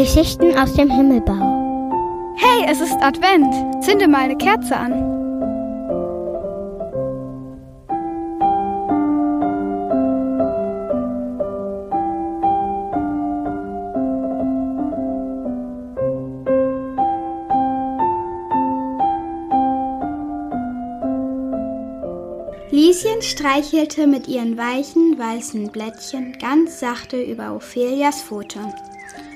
Geschichten aus dem Himmelbau. Hey, es ist Advent. Zünde mal eine Kerze an. Lieschen streichelte mit ihren weichen, weißen Blättchen ganz sachte über Ophelias Pfote.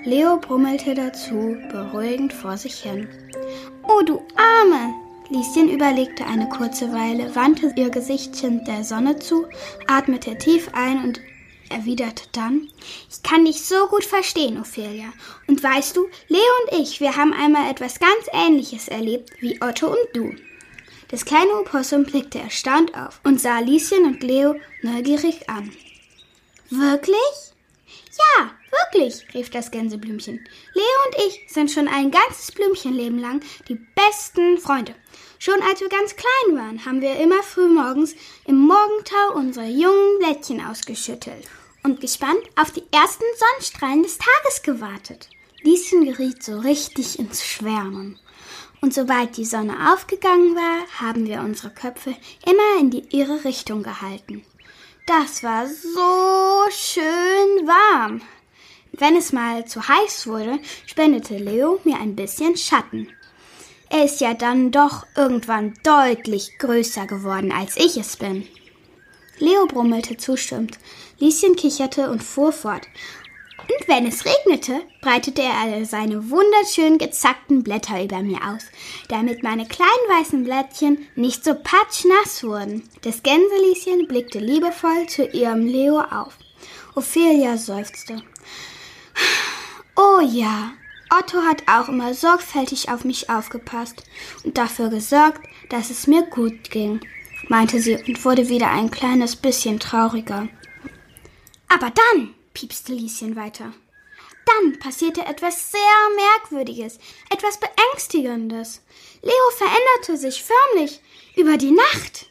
Leo brummelte dazu, beruhigend vor sich hin. Oh, du Arme! Lieschen überlegte eine kurze Weile, wandte ihr Gesichtchen der Sonne zu, atmete tief ein und erwiderte dann, ich kann dich so gut verstehen, Ophelia. Und weißt du, Leo und ich, wir haben einmal etwas ganz Ähnliches erlebt wie Otto und du. Das kleine Opossum blickte erstaunt auf und sah Lieschen und Leo neugierig an. Wirklich? Ja, wirklich, rief das Gänseblümchen. Leo und ich sind schon ein ganzes Blümchenleben lang die besten Freunde. Schon als wir ganz klein waren, haben wir immer früh morgens im Morgentau unsere jungen Blättchen ausgeschüttelt und gespannt auf die ersten Sonnenstrahlen des Tages gewartet. Lieschen geriet so richtig ins Schwärmen. Und sobald die Sonne aufgegangen war, haben wir unsere Köpfe immer in die ihre Richtung gehalten. Das war so schön warm. Wenn es mal zu heiß wurde, spendete Leo mir ein bisschen Schatten. Er ist ja dann doch irgendwann deutlich größer geworden, als ich es bin. Leo brummelte zustimmend, Lieschen kicherte und fuhr fort. Und wenn es regnete, breitete er seine wunderschön gezackten Blätter über mir aus, damit meine kleinen weißen Blättchen nicht so patschnass wurden. Das Gänselieschen blickte liebevoll zu ihrem Leo auf. Ophelia seufzte. Oh ja, Otto hat auch immer sorgfältig auf mich aufgepasst und dafür gesorgt, dass es mir gut ging, meinte sie und wurde wieder ein kleines bisschen trauriger. Aber dann, piepste Lieschen weiter. Dann passierte etwas sehr Merkwürdiges, etwas Beängstigendes. Leo veränderte sich förmlich über die Nacht.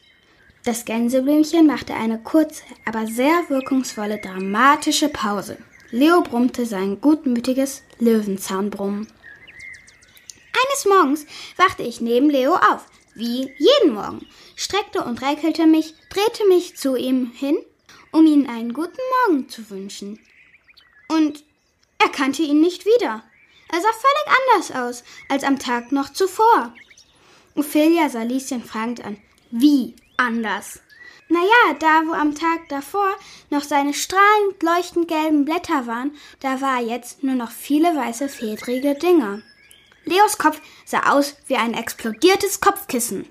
Das Gänseblümchen machte eine kurze, aber sehr wirkungsvolle, dramatische Pause. Leo brummte sein gutmütiges Löwenzahnbrummen. Eines Morgens wachte ich neben Leo auf, wie jeden Morgen, streckte und räkelte mich, drehte mich zu ihm hin um ihm einen guten Morgen zu wünschen. Und er kannte ihn nicht wieder. Er sah völlig anders aus als am Tag noch zuvor. Ophelia sah Lieschen fragend an. Wie anders? Naja, da wo am Tag davor noch seine strahlend leuchtend gelben Blätter waren, da war jetzt nur noch viele weiße fedrige Dinger. Leos Kopf sah aus wie ein explodiertes Kopfkissen.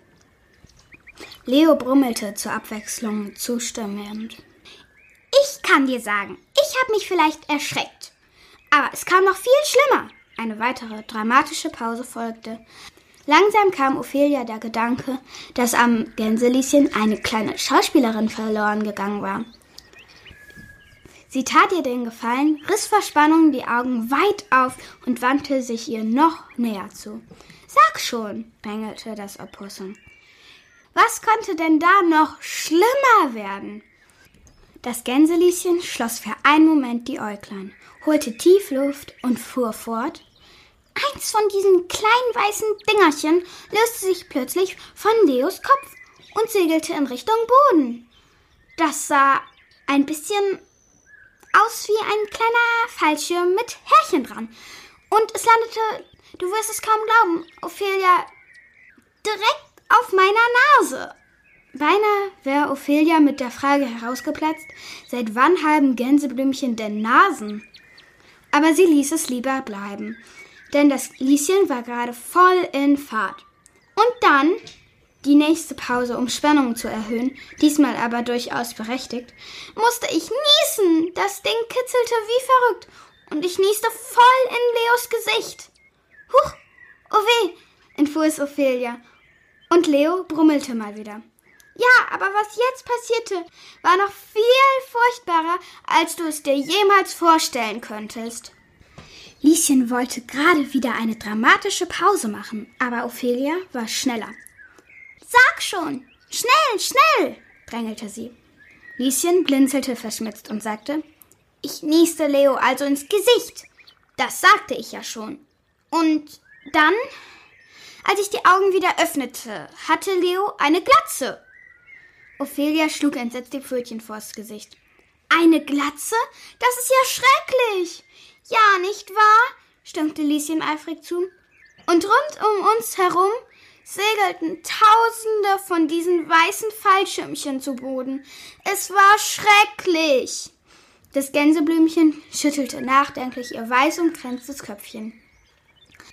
Leo brummelte zur Abwechslung zustimmend. Ich kann dir sagen, ich habe mich vielleicht erschreckt. Aber es kam noch viel schlimmer. Eine weitere dramatische Pause folgte. Langsam kam Ophelia der Gedanke, dass am Gänselieschen eine kleine Schauspielerin verloren gegangen war. Sie tat ihr den Gefallen, riss vor Spannung die Augen weit auf und wandte sich ihr noch näher zu. Sag schon, bängelte das Opossum. Was konnte denn da noch schlimmer werden? Das Gänselieschen schloss für einen Moment die Äuglein, holte tief Luft und fuhr fort. Eins von diesen kleinen weißen Dingerchen löste sich plötzlich von Leos Kopf und segelte in Richtung Boden. Das sah ein bisschen aus wie ein kleiner Fallschirm mit Härchen dran. Und es landete, du wirst es kaum glauben, Ophelia, direkt auf meiner Nase. Beinahe wäre Ophelia mit der Frage herausgeplatzt, seit wann haben Gänseblümchen denn Nasen? Aber sie ließ es lieber bleiben, denn das Lieschen war gerade voll in Fahrt. Und dann, die nächste Pause, um Spannung zu erhöhen, diesmal aber durchaus berechtigt, musste ich niesen. Das Ding kitzelte wie verrückt und ich nieste voll in Leos Gesicht. Huch, oh weh, entfuhr es Ophelia. Und Leo brummelte mal wieder. Ja, aber was jetzt passierte, war noch viel furchtbarer, als du es dir jemals vorstellen könntest. Lieschen wollte gerade wieder eine dramatische Pause machen, aber Ophelia war schneller. Sag schon! Schnell, schnell! drängelte sie. Lieschen blinzelte verschmitzt und sagte, ich nieste Leo also ins Gesicht. Das sagte ich ja schon. Und dann, als ich die Augen wieder öffnete, hatte Leo eine Glatze. Ophelia schlug entsetzt die Pfötchen vors Gesicht. Eine Glatze? Das ist ja schrecklich. Ja, nicht wahr? stimmte Lieschen eifrig zu. Und rund um uns herum segelten Tausende von diesen weißen Fallschirmchen zu Boden. Es war schrecklich. Das Gänseblümchen schüttelte nachdenklich ihr weiß umkränztes Köpfchen.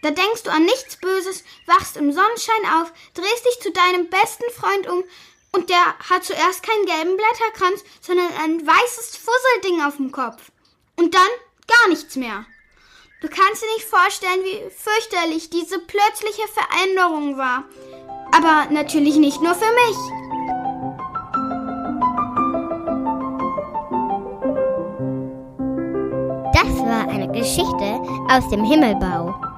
Da denkst du an nichts Böses, wachst im Sonnenschein auf, drehst dich zu deinem besten Freund um und der hat zuerst keinen gelben Blätterkranz, sondern ein weißes Fusselding auf dem Kopf. Und dann gar nichts mehr. Du kannst dir nicht vorstellen, wie fürchterlich diese plötzliche Veränderung war. Aber natürlich nicht nur für mich. Das war eine Geschichte aus dem Himmelbau.